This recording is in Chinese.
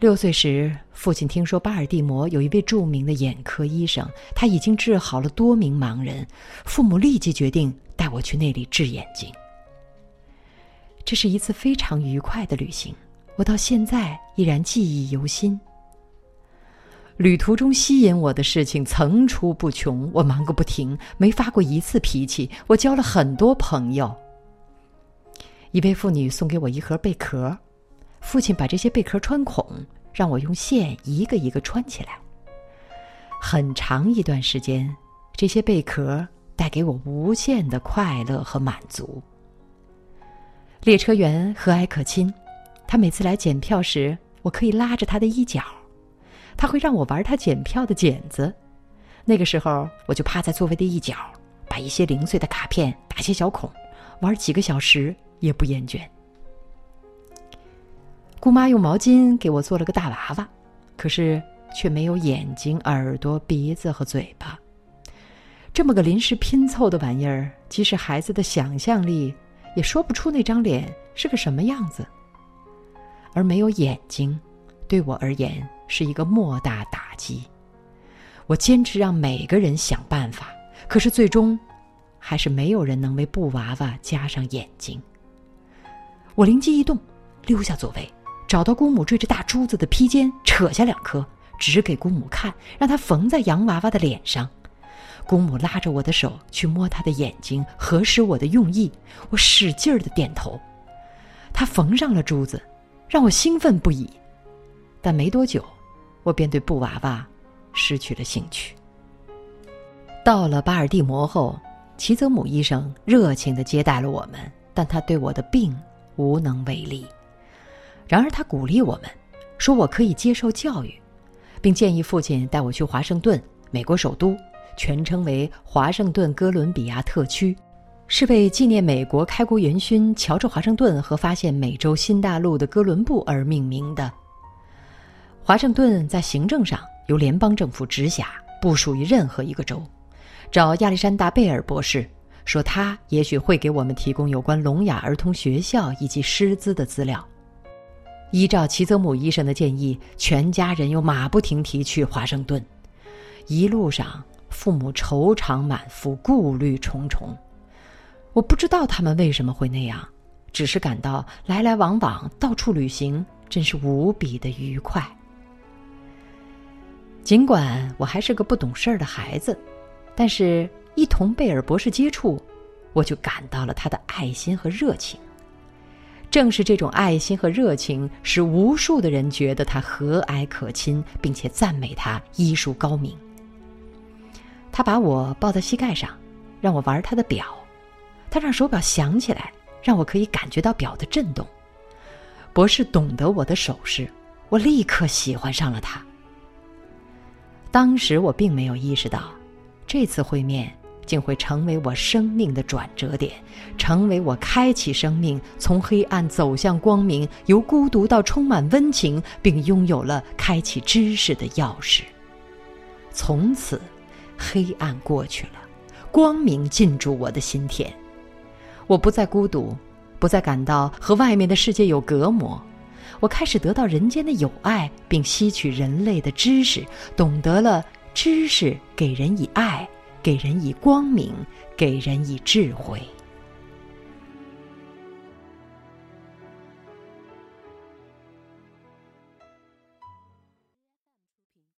六岁时，父亲听说巴尔的摩有一位著名的眼科医生，他已经治好了多名盲人。父母立即决定带我去那里治眼睛。这是一次非常愉快的旅行，我到现在依然记忆犹新。旅途中吸引我的事情层出不穷，我忙个不停，没发过一次脾气。我交了很多朋友。一位妇女送给我一盒贝壳。父亲把这些贝壳穿孔，让我用线一个一个穿起来。很长一段时间，这些贝壳带给我无限的快乐和满足。列车员和蔼可亲，他每次来检票时，我可以拉着他的衣角，他会让我玩他检票的剪子。那个时候，我就趴在座位的一角，把一些零碎的卡片打些小孔，玩几个小时也不厌倦。姑妈用毛巾给我做了个大娃娃，可是却没有眼睛、耳朵、鼻子和嘴巴。这么个临时拼凑的玩意儿，即使孩子的想象力也说不出那张脸是个什么样子。而没有眼睛，对我而言是一个莫大打击。我坚持让每个人想办法，可是最终，还是没有人能为布娃娃加上眼睛。我灵机一动，溜下座位。找到姑母缀着大珠子的披肩，扯下两颗，指给姑母看，让她缝在洋娃娃的脸上。姑母拉着我的手去摸她的眼睛，核实我的用意。我使劲儿的点头。她缝上了珠子，让我兴奋不已。但没多久，我便对布娃娃失去了兴趣。到了巴尔的摩后，齐泽姆医生热情的接待了我们，但他对我的病无能为力。然而，他鼓励我们，说我可以接受教育，并建议父亲带我去华盛顿，美国首都，全称为华盛顿哥伦比亚特区，是为纪念美国开国元勋乔治华盛顿和发现美洲新大陆的哥伦布而命名的。华盛顿在行政上由联邦政府直辖，不属于任何一个州。找亚历山大·贝尔博士，说他也许会给我们提供有关聋哑儿童学校以及师资的资料。依照齐泽姆医生的建议，全家人又马不停蹄去华盛顿。一路上，父母愁肠满腹，顾虑重重。我不知道他们为什么会那样，只是感到来来往往、到处旅行真是无比的愉快。尽管我还是个不懂事儿的孩子，但是一同贝尔博士接触，我就感到了他的爱心和热情。正是这种爱心和热情，使无数的人觉得他和蔼可亲，并且赞美他医术高明。他把我抱在膝盖上，让我玩他的表。他让手表响起来，让我可以感觉到表的震动。博士懂得我的手势，我立刻喜欢上了他。当时我并没有意识到，这次会面。竟会成为我生命的转折点，成为我开启生命从黑暗走向光明，由孤独到充满温情，并拥有了开启知识的钥匙。从此，黑暗过去了，光明进驻我的心田。我不再孤独，不再感到和外面的世界有隔膜。我开始得到人间的友爱，并吸取人类的知识，懂得了知识给人以爱。给人以光明，给人以智慧。